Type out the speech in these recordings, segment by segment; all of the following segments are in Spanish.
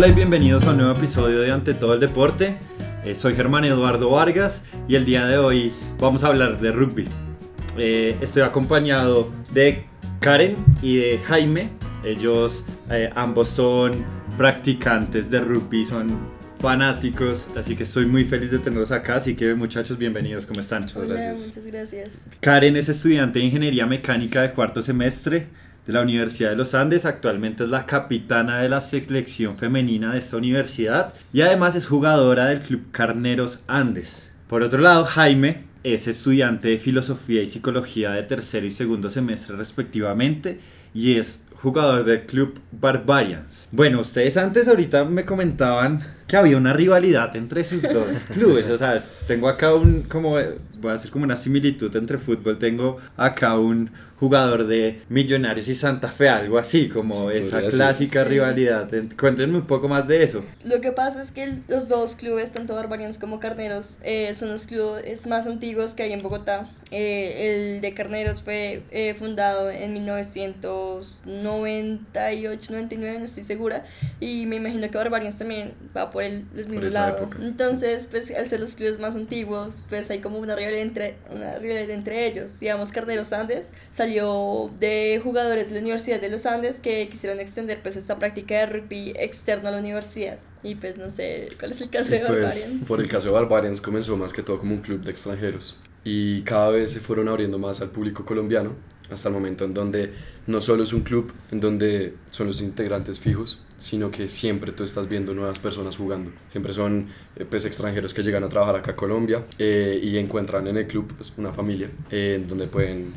Hola y bienvenidos a un nuevo episodio de Ante todo el deporte. Eh, soy Germán Eduardo Vargas y el día de hoy vamos a hablar de rugby. Eh, estoy acompañado de Karen y de Jaime. Ellos eh, ambos son practicantes de rugby, son fanáticos, así que estoy muy feliz de tenerlos acá. Así que muchachos, bienvenidos, ¿cómo están? Muchas gracias. Muchas gracias. Karen es estudiante de Ingeniería Mecánica de cuarto semestre la Universidad de los Andes, actualmente es la capitana de la selección femenina de esta universidad y además es jugadora del Club Carneros Andes. Por otro lado, Jaime es estudiante de Filosofía y Psicología de tercero y segundo semestre respectivamente y es jugador del Club Barbarians. Bueno, ustedes antes ahorita me comentaban que había una rivalidad entre sus dos clubes, o sea, tengo acá un como voy a hacer como una similitud entre fútbol, tengo acá un jugador de Millonarios y Santa Fe, algo así, como esa clásica rivalidad. Cuéntenme un poco más de eso. Lo que pasa es que los dos clubes, tanto Barbarians como Carneros, eh, son los clubes más antiguos que hay en Bogotá. Eh, el de Carneros fue eh, fundado en 1998, 99, no estoy segura, y me imagino que Barbarians también va por el, mismo lado. Entonces, pues al ser los clubes más antiguos, pues hay como una rivalidad entre, una rivalidad entre ellos. Digamos, Carneros Andes salió de jugadores de la Universidad de los Andes que quisieron extender pues esta práctica de rugby externo a la universidad. Y pues no sé, ¿cuál es el caso de Barbarians? Por el caso de Barbarians comenzó más que todo como un club de extranjeros y cada vez se fueron abriendo más al público colombiano hasta el momento en donde no solo es un club en donde son los integrantes fijos, sino que siempre tú estás viendo nuevas personas jugando. Siempre son eh, pues, extranjeros que llegan a trabajar acá a Colombia eh, y encuentran en el club pues, una familia eh, en donde pueden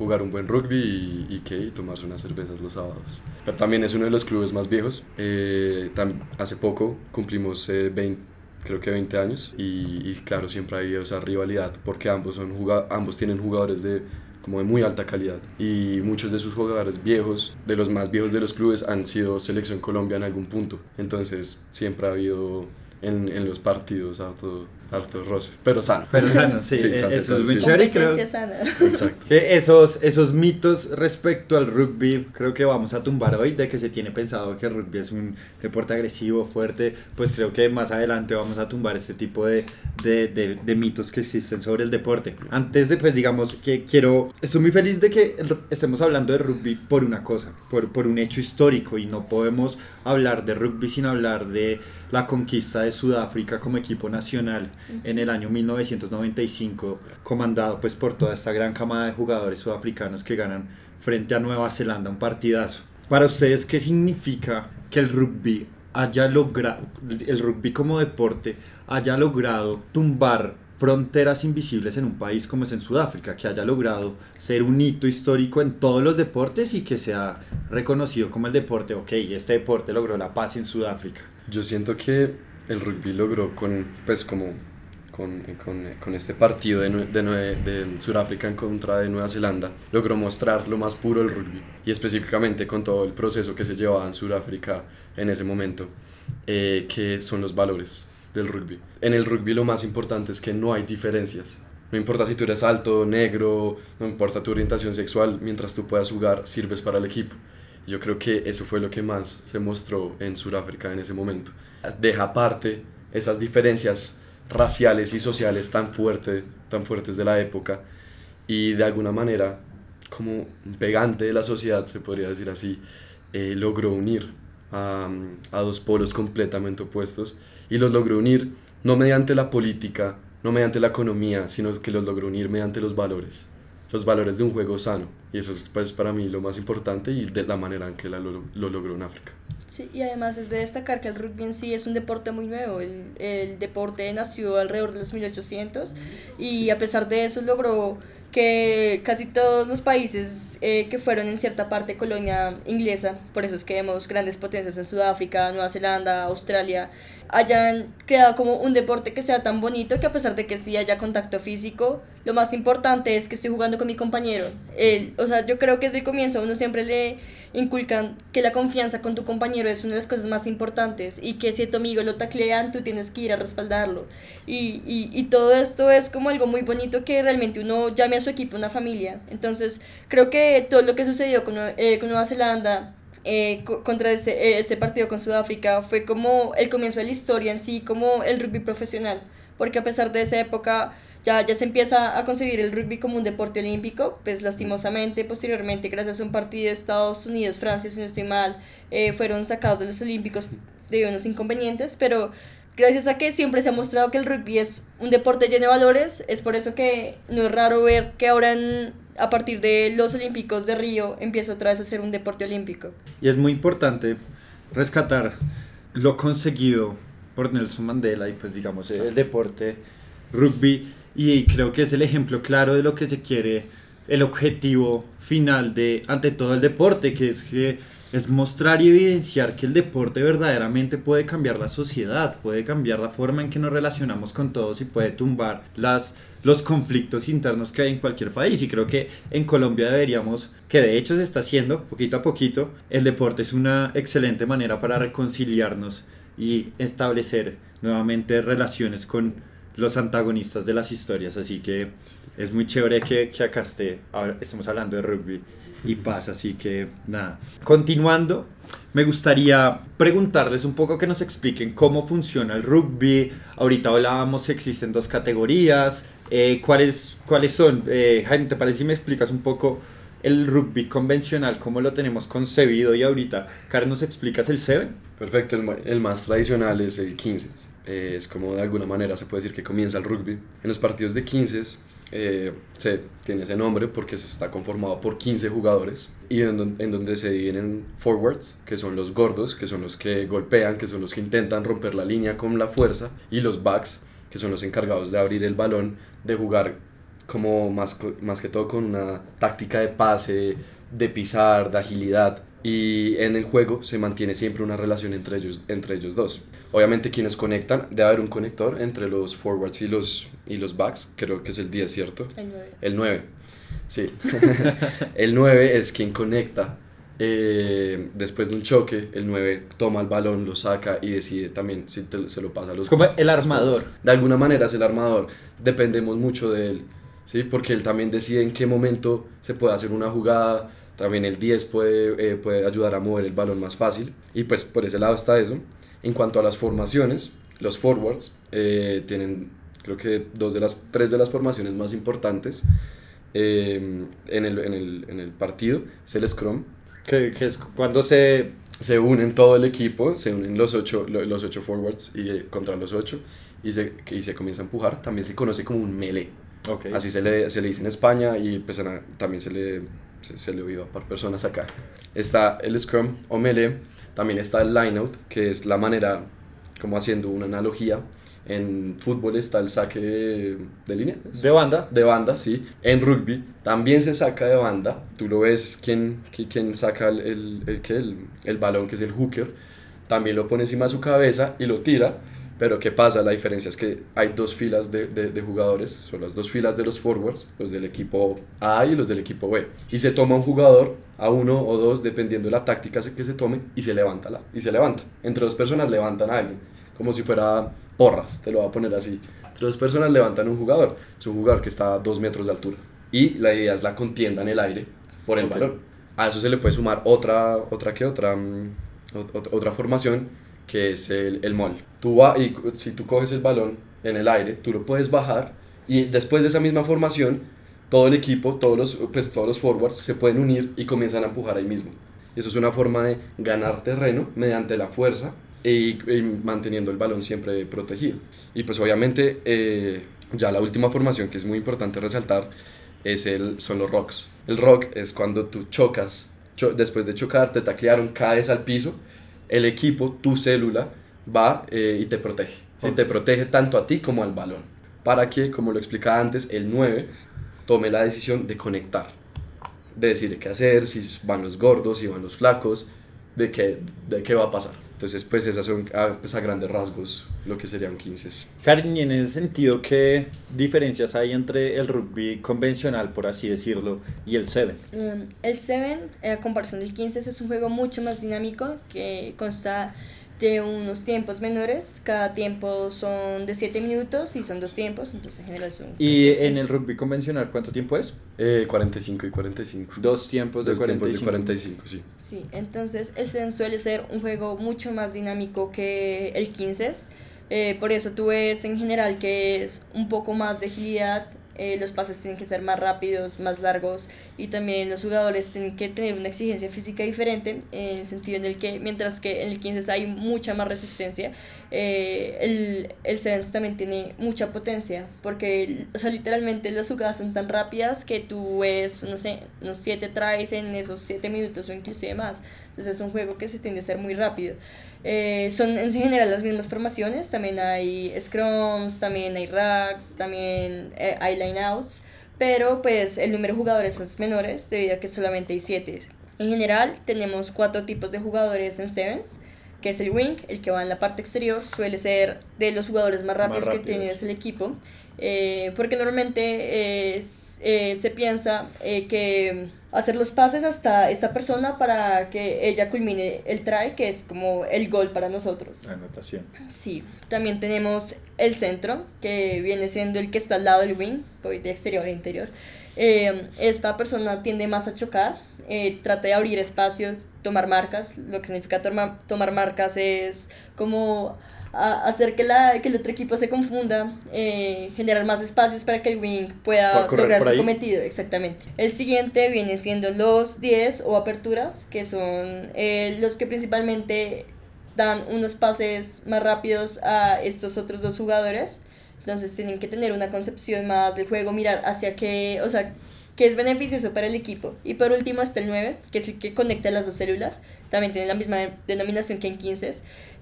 jugar un buen rugby y, ¿qué? y tomarse unas cervezas los sábados. Pero también es uno de los clubes más viejos. Eh, hace poco cumplimos 20, eh, creo que 20 años y, y, claro, siempre ha habido esa rivalidad porque ambos, son ambos tienen jugadores de como de muy alta calidad y muchos de sus jugadores viejos, de los más viejos de los clubes, han sido selección Colombia en algún punto. Entonces siempre ha habido en, en los partidos harto, harto roce, pero sano. Pero sano, sí, eso es muy chévere creo. Exacto. esos, esos mitos respecto al rugby creo que vamos a tumbar hoy, de que se tiene pensado que el rugby es un deporte agresivo, fuerte, pues creo que más adelante vamos a tumbar este tipo de, de, de, de mitos que existen sobre el deporte. Antes de, pues digamos que quiero, estoy muy feliz de que estemos hablando de rugby por una cosa, por, por un hecho histórico y no podemos hablar de rugby sin hablar de la conquista de Sudáfrica como equipo nacional en el año 1995, comandado pues por toda esta gran camada de jugadores sudafricanos que ganan frente a Nueva Zelanda un partidazo. Para ustedes, ¿qué significa que el rugby haya logrado, el rugby como deporte haya logrado tumbar fronteras invisibles en un país como es en Sudáfrica, que haya logrado ser un hito histórico en todos los deportes y que sea reconocido como el deporte, ok, este deporte logró la paz en Sudáfrica. Yo siento que el rugby logró con, pues como con, con, con, este partido de, de, de, Sudáfrica en contra de Nueva Zelanda, logró mostrar lo más puro del rugby y específicamente con todo el proceso que se llevaba en Sudáfrica en ese momento, eh, que son los valores del rugby. En el rugby lo más importante es que no hay diferencias. No importa si tú eres alto, negro, no importa tu orientación sexual, mientras tú puedas jugar, sirves para el equipo. Yo creo que eso fue lo que más se mostró en Sudáfrica en ese momento. Deja aparte esas diferencias raciales y sociales tan, fuerte, tan fuertes de la época y de alguna manera como pegante de la sociedad, se podría decir así, eh, logró unir a, a, dos polos completamente opuestos y los logró unir no mediante la política, no mediante la economía, sino que los logró unir mediante los valores, los valores de un juego sano. Y eso es pues, para mí lo más importante y de la manera en que la, lo, lo logró en África. Sí, y además es de destacar que el rugby en sí es un deporte muy nuevo. El, el deporte nació alrededor de los 1800 y a pesar de eso logró que casi todos los países eh, que fueron en cierta parte colonia inglesa, por eso es que vemos grandes potencias en Sudáfrica, Nueva Zelanda, Australia, hayan creado como un deporte que sea tan bonito que a pesar de que sí haya contacto físico, lo más importante es que estoy jugando con mi compañero. El, o sea, yo creo que desde el comienzo uno siempre le inculcan que la confianza con tu compañero es una de las cosas más importantes y que si tu amigo lo taclean, tú tienes que ir a respaldarlo. Y, y, y todo esto es como algo muy bonito que realmente uno llame a su equipo una familia. Entonces, creo que todo lo que sucedió con, eh, con Nueva Zelanda eh, co- contra este, eh, este partido con Sudáfrica fue como el comienzo de la historia en sí, como el rugby profesional, porque a pesar de esa época ya, ya se empieza a concebir el rugby como un deporte olímpico, pues lastimosamente posteriormente gracias a un partido de Estados Unidos-Francia, si no estoy mal, eh, fueron sacados de los olímpicos debido a unos inconvenientes, pero gracias a que siempre se ha mostrado que el rugby es un deporte lleno de valores, es por eso que no es raro ver que ahora en- a partir de los Olímpicos de Río empieza otra vez a ser un deporte olímpico. Y es muy importante rescatar lo conseguido por Nelson Mandela y pues digamos el deporte rugby y creo que es el ejemplo claro de lo que se quiere, el objetivo final de ante todo el deporte, que es que es mostrar y evidenciar que el deporte verdaderamente puede cambiar la sociedad, puede cambiar la forma en que nos relacionamos con todos y puede tumbar las, los conflictos internos que hay en cualquier país. Y creo que en Colombia deberíamos, que de hecho se está haciendo poquito a poquito, el deporte es una excelente manera para reconciliarnos y establecer nuevamente relaciones con los antagonistas de las historias. Así que es muy chévere que, que acá esté, ahora estemos hablando de rugby y paz, así que nada. Continuando, me gustaría preguntarles un poco que nos expliquen cómo funciona el rugby. Ahorita hablábamos que existen dos categorías. Eh, ¿cuáles, ¿Cuáles son? Eh, Jaime, ¿te parece si me explicas un poco el rugby convencional, cómo lo tenemos concebido? Y ahorita, Karen, ¿nos explicas el 7? Perfecto, el más tradicional es el 15. Eh, es como de alguna manera se puede decir que comienza el rugby. En los partidos de 15 eh, se tiene ese nombre porque se está conformado por 15 jugadores y en, en donde se dividen en forwards, que son los gordos, que son los que golpean, que son los que intentan romper la línea con la fuerza, y los backs, que son los encargados de abrir el balón, de jugar como más, más que todo con una táctica de pase, de pisar, de agilidad. Y en el juego se mantiene siempre una relación entre ellos, entre ellos dos. Obviamente quienes conectan, debe haber un conector entre los forwards y los, y los backs, creo que es el 10, ¿cierto? El nueve. El 9, sí. el 9 es quien conecta. eh, después de un choque, el 9 toma el balón, lo saca y decide también si te- se lo pasa a los Es como el armador. de alguna manera es el armador. Dependemos mucho de él, ¿sí? Porque él también decide en qué momento se puede hacer una jugada. También el 10 puede, eh, puede ayudar a mover el balón más fácil. Y pues por ese lado está eso. En cuanto a las formaciones, los forwards eh, tienen, creo que dos de las, tres de las formaciones más importantes eh, en, el, en, el, en el partido. Es el scrum, Que, que es cuando se... se unen todo el equipo, se unen los ocho, lo- los ocho forwards y, eh, contra los ocho y se, y se comienza a empujar. También se conoce como un melee. Ok. Así se le, se le dice en España y pues, también se le, se, se le oído a par personas acá. Está el scrum o melee, también está el line out, que es la manera, como haciendo una analogía. En fútbol está el saque de, de línea. ¿es? De banda. de banda, sí. En rugby también se saca de banda. Tú lo ves quién, qui- quién saca el, el, el, el balón, que es el hooker. También lo pone encima de su cabeza y lo tira. Pero ¿qué pasa? La diferencia es que hay dos filas de, de, de jugadores. Son las dos filas de los forwards, los del equipo A y los del equipo B. Y se toma un jugador, a uno o dos, dependiendo de la táctica que se tome, y se levanta. La, y se levanta. Entre dos personas levantan a alguien. Como si fuera porras, te lo voy a poner así. Entre dos personas levantan un jugador. Es un jugador que está a dos metros de altura. Y la idea es la contienda en el aire por el Ok. balón. A eso se le puede sumar otra, otra que otra, mm, ot- ot- otra formación que es el, el mol. Tú va, y si tú coges el balón en el aire, tú lo puedes bajar y después de esa misma formación, todo el equipo, todos los, pues, todos los forwards se pueden unir y comienzan a empujar ahí mismo. Eso es una forma de ganar terreno mediante la fuerza y, manteniendo el balón siempre protegido. Y pues obviamente eh, ya la última formación que es muy importante resaltar es el, son los rocks. El rock es cuando tú chocas, cho- después de chocar, te taclearon, caes al piso, el equipo, tu célula, va eh, y te protege. ¿sí? Te protege tanto a ti como al balón. Para que, como lo explicaba antes, el 9 tome la decisión de conectar. De decir qué hacer, si van los gordos, si van los flacos, de qué, de qué va a pasar. Entonces, pues esas son a, pues, a grandes rasgos lo que serían 15. Karen, y en ese sentido, ¿qué diferencias hay entre el rugby convencional, por así decirlo, y el 7? Um, el 7, a comparación del 15, es un juego mucho más dinámico que consta de unos tiempos menores. Cada tiempo son de 7 minutos y son dos tiempos, entonces en general son... ¿Y 14. en el rugby convencional cuánto tiempo es? Eh, 45 y 45. Dos tiempos de Dos tiempos 45. de 45, sí. Sí, entonces ese suele ser un juego mucho más dinámico que el 15. Eh, por eso tú ves en general que es un poco más de agilidad, eh, los pases tienen que ser más rápidos, más largos y también los jugadores tienen que tener una exigencia física diferente en el sentido en el que mientras que en el 15 hay mucha más resistencia, eh, el, el también tiene mucha potencia porque o sea, literalmente las jugadas son tan rápidas que tú ves, no sé, unos 7 tries en esos 7 minutos o inclusive más. Entonces es un juego que se tiende a ser muy rápido. Eh, son en general las mismas formaciones, también hay scrums, también hay racks, también eh, hay lineouts, pero pues el número de jugadores son menores debido a que solamente hay 7. En general tenemos cuatro tipos de jugadores en Sevens, que es el wing, el que va en la parte exterior, suele ser de los jugadores más rápidos, que rápidos. tienes el equipo, eh, porque normalmente eh, eh, se piensa eh, que hacer los pases hasta esta persona para que ella culmine el try, que es como el gol para nosotros. Anotación. Sí, también tenemos el centro, que viene siendo el que está al lado del wing, voy de exterior a interior. Eh, esta persona tiende más a chocar, eh, trata de abrir espacio, tomar marcas. Lo que significa tomar, tomar marcas es como a- hacer que, la, que el otro equipo se confunda, eh, generar más espacios para que el wing Pueda lograr su ahí. cometido. Exactamente. El siguiente viene siendo los 10 o aperturas, que son eh, los que principalmente dan unos pases más rápidos a estos otros dos jugadores. Entonces tienen que tener una concepción más del juego, mirar hacia qué, o sea, qué es beneficioso para el equipo. Y por último está el 9, que es el que conecta las dos células. También tiene la misma de- denominación que en 15.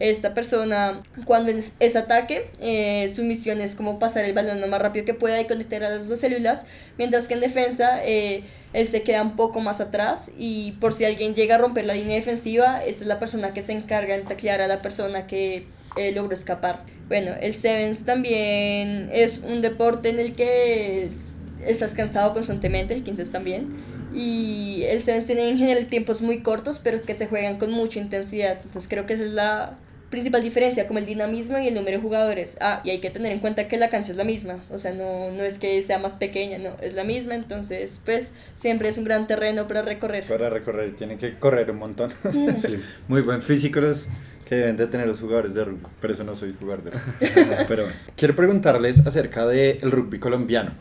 Esta persona, cuando es, es ataque, eh, su misión es como pasar el balón lo más rápido que pueda y conectar a las dos células. Mientras que en defensa, eh, él se queda un poco más atrás y por si alguien llega a romper la línea defensiva, esta es la persona que se encarga de taclear a la persona que eh, logró escapar. Bueno, el Sevens también es un deporte en el que estás cansado constantemente, el 15 también. Y el tiene en general tiempos muy cortos, pero que se juegan con mucha intensidad. Entonces creo que esa es la principal diferencia, como el dinamismo y el número de jugadores. Ah, y hay que tener en cuenta que la cancha es la misma, o sea, no, no es que sea más pequeña, no, es la misma, entonces pues siempre es un gran terreno para recorrer. Para recorrer, tienen que correr un montón. Sí. Muy buen físico los que deben de tener los jugadores de rugby. Pero eso no soy jugador de rugby. Pero bueno. Quiero preguntarles acerca del rugby colombiano.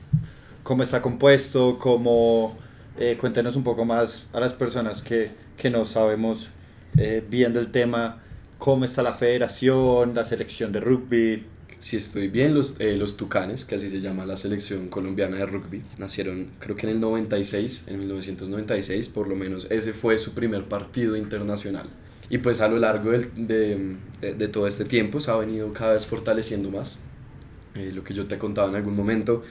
¿Cómo está compuesto? ¿Cómo, eh, cuéntenos un poco más a las personas que, que no sabemos eh, bien del tema. ¿Cómo está la federación, la selección de rugby? Si estoy bien, los, eh, los Tucanes, que así se llama la selección colombiana de rugby, nacieron creo que en el 96, en 1996 por lo menos, ese fue su primer partido internacional. Y pues a lo largo del- de, de, todo este tiempo se ha venido cada vez fortaleciendo más. Eh, lo que yo te contaba en algún momento,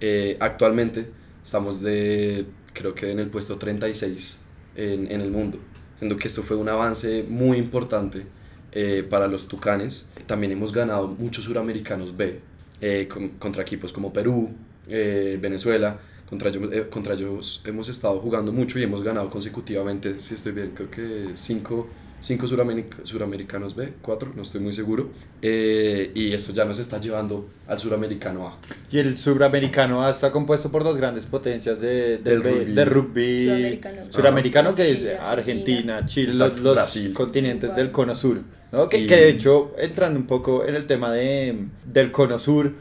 eh, actualmente estamos de, creo que en el puesto 36 en, en el mundo, siendo que esto fue un avance muy importante eh, para los Tucanes. También hemos ganado muchos suramericanos B eh, con- contra equipos como Perú, eh, Venezuela. Contra eh, contra ellos hemos estado jugando mucho y hemos ganado consecutivamente, si estoy bien, creo que cinco, cinco surameric- suramericanos B, cuatro, no estoy muy seguro. Eh, y esto ya nos está llevando al suramericano A. Y el suramericano está compuesto por dos grandes potencias de, del Del rugby. de suramericano, que Chile, es Argentina, Chile, los, los Brasil. continentes Uruguay. del cono sur. ¿no? Que, Y- que de hecho, entrando un poco en el tema de, del cono sur,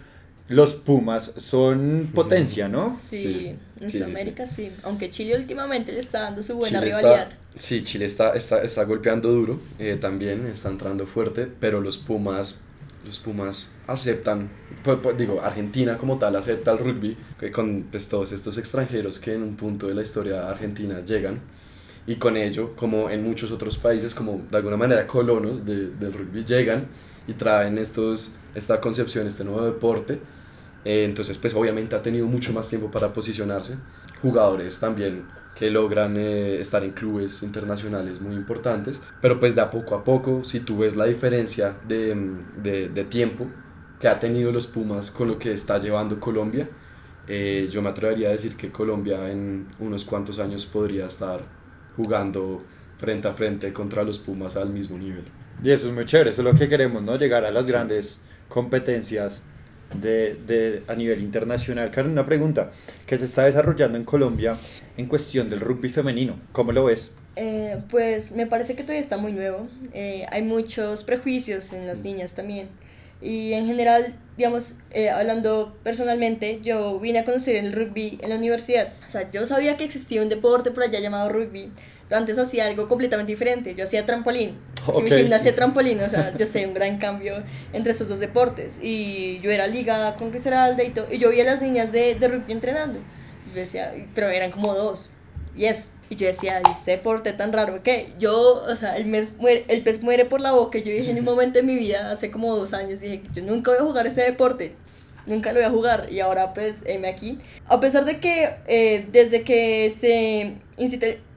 los Pumas son potencia, ¿no? Sí, Sí, en sí, sí, Sudamérica sí. Aunque Chile últimamente le está dando su buena Chile rivalidad. Está, sí, Chile está, está, está golpeando duro, eh, también está entrando fuerte, pero los Pumas, los Pumas aceptan, pues, pues, digo, Argentina como tal acepta el rugby, que con pues, todos estos extranjeros que en un punto de la historia argentina llegan, y con ello, como en muchos otros países, como de alguna manera colonos de- del rugby llegan y traen estos, esta concepción, este nuevo deporte, eh, entonces, pues obviamente ha tenido mucho más tiempo para posicionarse. Jugadores también que logran eh, estar en clubes internacionales muy importantes. Pero pues de a poco a poco, si tú ves la diferencia de, mm, de, de tiempo que ha tenido los Pumas con lo que está llevando Colombia, eh, yo me atrevería a decir que Colombia en unos cuantos años podría estar jugando frente a frente contra los Pumas al mismo nivel. Y eso es muy chévere, eso es lo que queremos, ¿no? Llegar a las grandes competencias de, de, a nivel internacional. Karen, una pregunta que se está desarrollando en Colombia en cuestión del rugby femenino. ¿Cómo lo ves? Eh, pues me parece que todavía está muy nuevo. Eh, hay muchos prejuicios en las mm. niñas también. Y en general, digamos, eh, hablando personalmente, yo vine a conocer el rugby en la universidad. O sea, yo sabía que existía un deporte por allá llamado rugby, pero antes hacía algo completamente diferente. Yo hacía trampolín. Okay. Mi gimnasia trampolín, o sea, yo sé un gran cambio entre esos dos deportes. Y yo era ligada con Risaralda y todo. Y yo vi a las niñas de, de rugby entrenando. Y decía, pero eran como dos. Y eso. Y yo decía, este deporte tan raro que yo, o sea, el, mes muere, el pez muere por la boca. Yo dije en un momento de mi vida, hace como dos años, dije, yo nunca voy a jugar ese deporte. Nunca lo voy a jugar. Y ahora pues, me aquí. A pesar de que eh, desde que se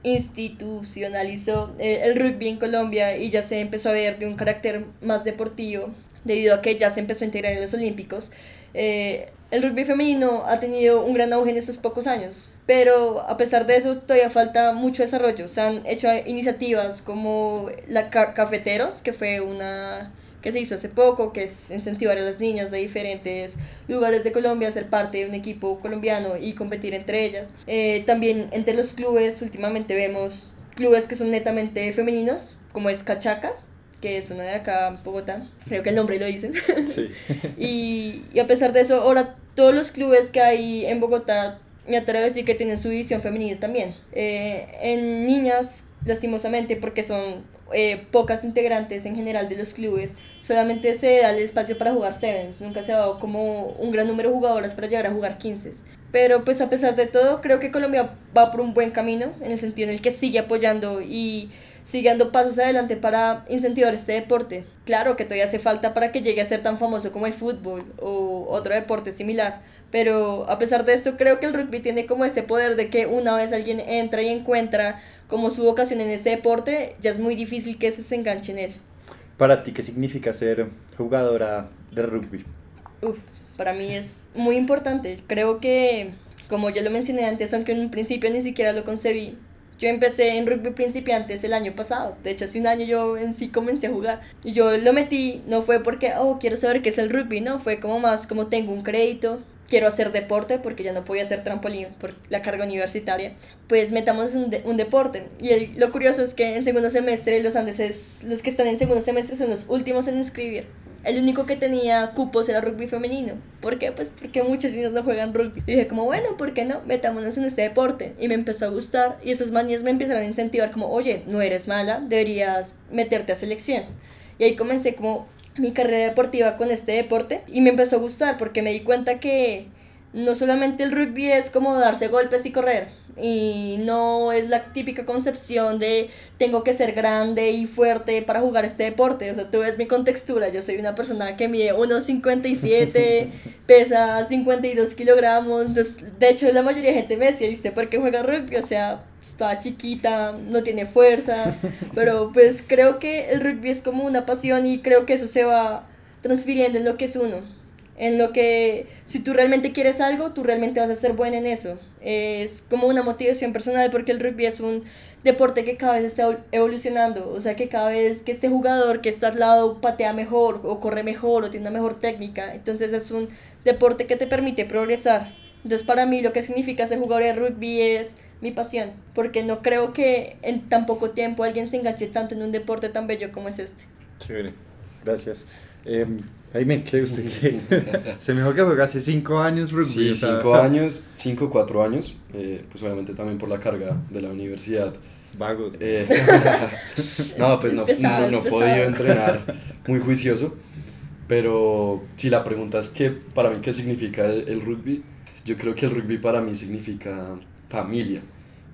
institucionalizó eh, el rugby en Colombia y ya se empezó a ver de un carácter más deportivo, debido a que ya se empezó a integrar en los Olímpicos, eh, el rugby femenino ha tenido un gran auge en estos pocos años, pero a pesar de eso todavía falta mucho desarrollo. Se han hecho iniciativas como la Cafeteros, que fue una que se hizo hace poco, que es incentivar a las niñas de diferentes lugares de Colombia a ser parte de un equipo colombiano y competir entre ellas. Eh, también entre los clubes últimamente vemos clubes que son netamente femeninos, como es Cachacas, que es una de acá en Bogotá, creo que el nombre lo dicen. Sí. y, y, a pesar de eso, ahora todos los clubes que hay en Bogotá, me atrevo a decir que tienen su división femenina también. Eh, en niñas, lastimosamente, porque son eh, pocas integrantes en general de los clubes, solamente se da el espacio para jugar sevens, nunca se ha dado como un gran número de jugadoras para llegar a jugar 15. Pero pues a pesar de todo, creo que Colombia va por un buen camino, en el sentido en el que sigue apoyando y siguiendo pasos adelante para incentivar este deporte. Claro que todavía hace falta para que llegue a ser tan famoso como el fútbol o otro deporte similar, pero a pesar de esto creo que el rugby tiene como ese poder de que una vez alguien entra y encuentra como su vocación en este deporte, ya es muy difícil que se enganche en él. Para ti, ¿qué significa ser jugadora de rugby? Uf, para mí es muy importante. Creo que, como ya lo mencioné antes, aunque en un principio ni siquiera lo concebí, yo empecé en rugby principiantes el año pasado. De hecho, hace un año yo en sí comencé a jugar. Y yo lo metí, no fue porque, oh, quiero saber qué es el rugby, no, fue como más como tengo un crédito, quiero hacer deporte porque ya no podía hacer trampolín por la carga universitaria, pues metamos un, un deporte. Y lo curioso es que en segundo semestre los andeses, los que están en segundo semestre son los últimos en inscribir el único que tenía cupos era rugby femenino. ¿Por qué? Pues porque muchos niños no juegan rugby. Y dije como, bueno, ¿por qué no? Metámonos en este deporte. Y me empezó a gustar. Y estos niños me empezaron a incentivar como, oye, no eres mala, deberías meterte a selección. Y ahí comencé como mi carrera deportiva con este deporte. Y me empezó a gustar porque me di cuenta que no solamente el rugby es como darse golpes y correr y no es la típica concepción de tengo que ser grande y fuerte para jugar este deporte, o sea, tú ves mi contextura, yo soy una persona que mide 1,57, pesa 52 kilogramos, entonces, de hecho la mayoría de gente me decía, ¿viste por qué juega rugby? O sea, está chiquita, no tiene fuerza, pero pues creo que el rugby es como una pasión y creo que eso se va transfiriendo en lo que es uno en lo que si tú realmente quieres algo, tú realmente vas a ser buena en eso. Es como una motivación personal porque el rugby es un deporte que cada vez está evolucionando, o sea que cada vez que este jugador que está al lado patea mejor o corre mejor o tiene una mejor técnica, entonces es un deporte que te permite progresar. Entonces para mí lo que significa ser jugador de rugby es mi pasión, porque no creo que en tan poco tiempo alguien se enganche tanto en un deporte tan bello como es este. Chévere, gracias. Eh, me ¿qué usted qué? Se me dijo que juega hace 5 años rugby. Sí, 5 años, 5 4 años, eh, pues obviamente también por la carga de la universidad. Vagos. Eh, no, pues no, no, no he podido entrenar muy juicioso, pero si la pregunta es que para mí qué significa el, el rugby, yo creo que el rugby para mí significa familia.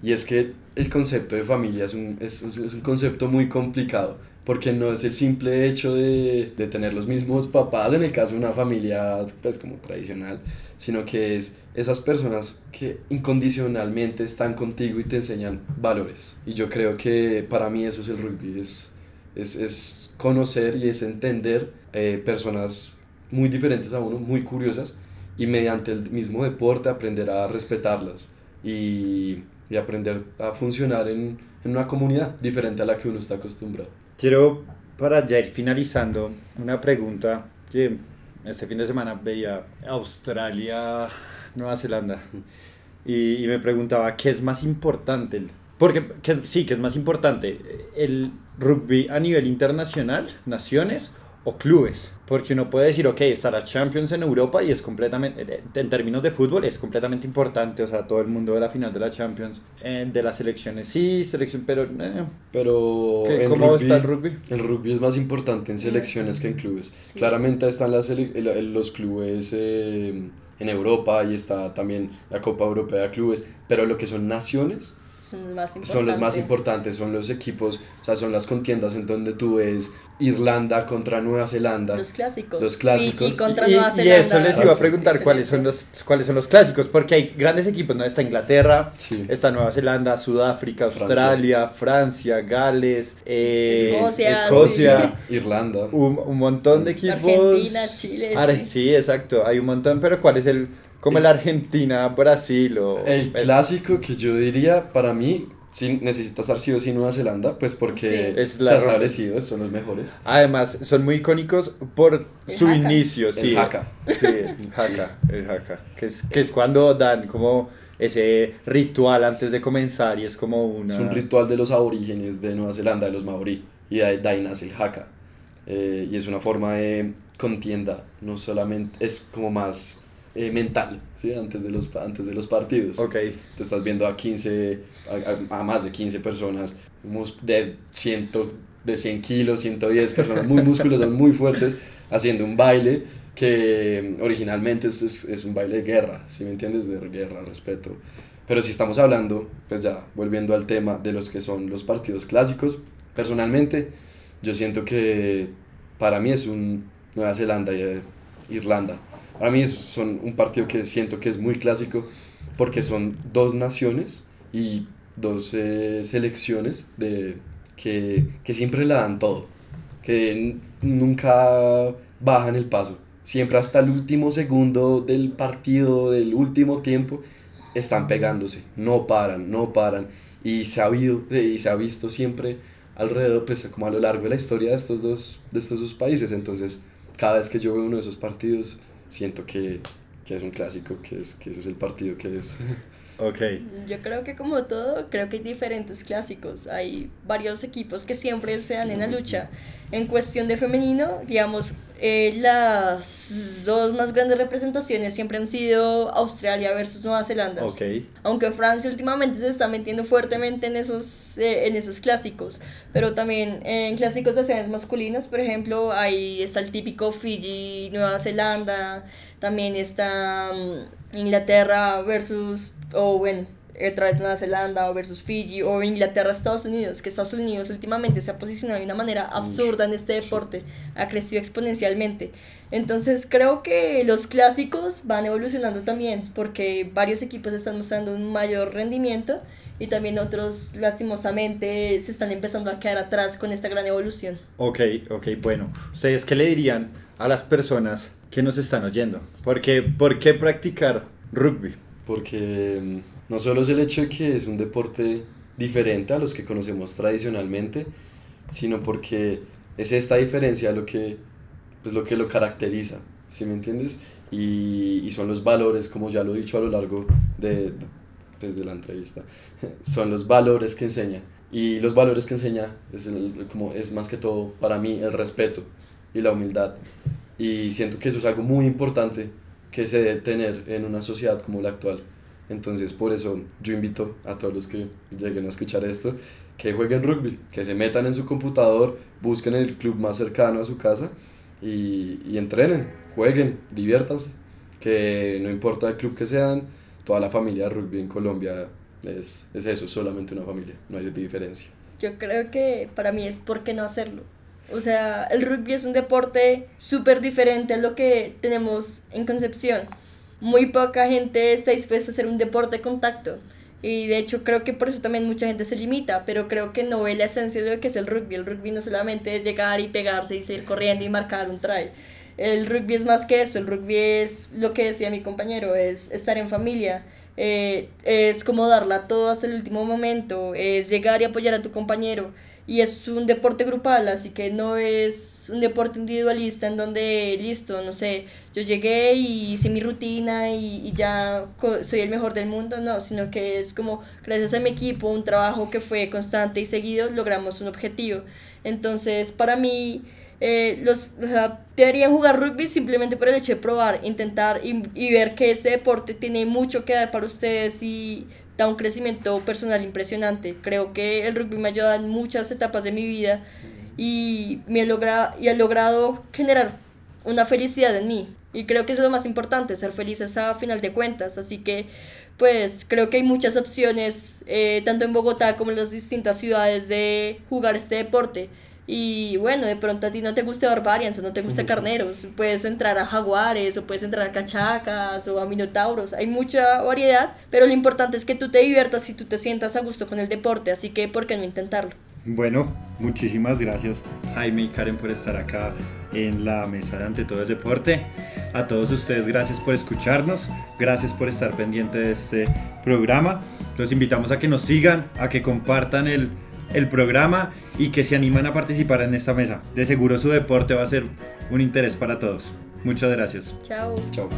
Y es que el concepto de familia es un, es, es un concepto muy complicado porque no es el simple hecho de, de, tener los mismos papás en el caso de una familia pues como tradicional, sino que es esas personas que incondicionalmente están contigo y te enseñan valores. Y yo creo que para mí eso es el rugby, es, es, es conocer y es entender eh, personas muy diferentes a uno, muy curiosas, y mediante el mismo deporte aprender a respetarlas y, y aprender a funcionar en, en una comunidad diferente a la que uno está acostumbrado. Quiero para ya ir finalizando, una pregunta que este fin de semana veía Australia, Nueva Zelanda, y, me preguntaba, ¿qué es más importante? Porque ¿qué- sí, ¿qué es más importante? ¿El rugby a nivel internacional, naciones o clubes? Porque uno puede decir, ok, está la Champions en Europa y es completamente, eh, en términos de fútbol, es completamente importante, o sea, todo el mundo de la final de la Champions, eh, de las selecciones sí, selección, pero... eh, Pero ¿Qué- en cómo está el rugby? El rugby es más importante en selecciones que en clubes. Sí. Claramente están las los clubes eh, en Europa y está también la Copa Europea de Clubes, pero lo que son naciones Son los más importantes. son los más importantes, son los equipos, o sea, son las contiendas en donde tú ves Irlanda contra Nueva Zelanda. Los clásicos. Los clásicos. Fiji contra y, Nueva y Zelanda. eso les iba a preguntar Excelente. cuáles son los cuáles son los clásicos, porque hay grandes equipos, ¿no? Está Inglaterra, Sí. está Nueva Zelanda, Sudáfrica. Australia, Francia, Gales, eh, Escocia, Escocia, Irlanda. un, un montón de equipos. Argentina, Chile, Ar- sí. sí, exacto, hay un montón, pero ¿cuál es el como el Argentina, Brasil o El es- clásico que yo diría para mí, sí, necesita estar sí o sí Nueva Zelanda, pues porque Sí. Es se la ha ro- establecido, son los mejores. Además, son muy icónicos por El su haka. inicio, El sí. haka. Sí, el haka, el haka. Que es, que es cuando dan como ese ritual antes de comenzar y es como una... Es un ritual de los aborígenes de Nueva Zelanda, de los maorí, y de de ahí nace el haka. Eh, y es una forma de contienda, no solamente, es como más eh, mental, ¿sí? Antes de los, antes de los partidos. Ok, Te estás viendo a 15, a, más de 15 personas de, 100, de 100 kilos, 110 personas muy musculosas, muy fuertes, haciendo un baile que originalmente es, es, es un baile de guerra, si me entiendes? De guerra, respeto. Pero si estamos hablando, pues ya, volviendo al tema de los que son los partidos clásicos, personalmente yo siento que para mí es un Nueva Zelanda y eh, Irlanda. Para mí es, son un partido que siento que es muy clásico porque son dos naciones y dos eh, selecciones de, que, que siempre la dan todo, que nunca bajan el paso. Siempre hasta el último segundo del partido, del último tiempo, están pegándose, no paran, no paran. Y se ha, habido, eh, y se ha visto siempre alrededor, pues como a lo largo de la historia de estos dos, de estos dos países. Entonces, cada vez que yo veo uno de esos partidos, siento que, que es un clásico, que, es, que ese es el partido que es. ok. Yo creo que como todo, creo que hay diferentes clásicos. Hay varios equipos que siempre se dan en la lucha. En cuestión de femenino, digamos, eh, las dos más grandes representaciones siempre han sido Australia versus Nueva Zelanda. Ok. Aunque Francia últimamente se está metiendo fuertemente en esos, eh, en esos clásicos, pero también en clásicos de sedes masculinos, por ejemplo, ahí está el típico Fiji, Nueva Zelanda, también está mm, Inglaterra versus, o bueno, otra vez Nueva Zelanda o versus Fiji, o Inglaterra, Estados Unidos, que Estados Unidos últimamente se ha posicionado de una manera absurda en este deporte, ha crecido exponencialmente. Entonces creo que los clásicos van evolucionando también porque varios equipos están mostrando un mayor rendimiento y también otros lastimosamente se están empezando a quedar atrás con esta gran evolución. Ok, ok, bueno. ¿Ustedes qué le dirían a las personas que nos están oyendo? Porque, ¿Por qué practicar rugby? Porque mm, no solo es el hecho de que es un deporte diferente a los que conocemos tradicionalmente, sino porque es esta diferencia lo que, pues lo, que lo caracteriza, ¿sí me entiendes? Y, y son los valores, como ya lo he dicho a lo largo de, desde la entrevista, son los valores que enseña. Y los valores que enseña es, el- como, es más que todo para mí el respeto y la humildad. Y siento que eso es algo muy importante que se debe tener en una sociedad como la actual. Entonces, por eso yo invito a todos los que lleguen a escuchar esto que jueguen rugby, que se metan en su computador, busquen el club más cercano a su casa y, y entrenen, jueguen, diviértanse. Que no importa el club que sean, toda la familia de rugby en Colombia es, es eso, solamente una familia, no hay diferencia. Yo creo que para mí es por qué no hacerlo. O sea, el rugby es un deporte súper diferente a lo que tenemos en Concepción. Muy poca gente está dispuesta a hacer un deporte de contacto. Y de hecho creo que por eso también mucha gente se limita, pero creo que no ve la esencia de lo que es el rugby. El rugby no solamente es llegar y pegarse y seguir corriendo y marcar un try. El rugby es más que eso, el rugby es lo que decía mi compañero, es estar en familia, eh, es como darla todo hasta el último momento, es llegar y apoyar a tu compañero. Y es un deporte grupal, así que no es un deporte individualista en donde, listo, no sé, yo llegué y hice mi rutina y, y ya soy el mejor del mundo, no, sino que es como gracias a mi equipo, un trabajo que fue constante y seguido, logramos un objetivo. Entonces, para mí, eh, los, o sea, jugar rugby simplemente por el hecho de probar, intentar y, y, ver que este deporte tiene mucho que dar para ustedes y da un crecimiento personal impresionante. Creo que el rugby me ha ayudado en muchas etapas de mi vida y, me ha logrado, y ha logrado generar una felicidad en mí. Y creo que eso es lo más importante, ser felices a final de cuentas. Así que, pues, creo que hay muchas opciones, eh, tanto en Bogotá como en las distintas ciudades, de jugar este deporte. Y bueno, de pronto a ti no te gusta Barbarians o no te gusta Carneros, puedes entrar a Jaguares o puedes entrar a Cachacas o a Minotauros, hay mucha variedad, pero lo importante es que tú te diviertas y tú te sientas a gusto con el deporte, así que ¿por qué no intentarlo? Bueno, muchísimas gracias Jaime y Karen por estar acá en la mesa de Ante Todo el Deporte. A todos ustedes gracias por escucharnos, gracias por estar pendiente de este programa. Los invitamos a que nos sigan, a que compartan el el programa y que se animan a participar en esta mesa. De seguro su deporte va a ser un interés para todos. Muchas gracias. Chao. Chao.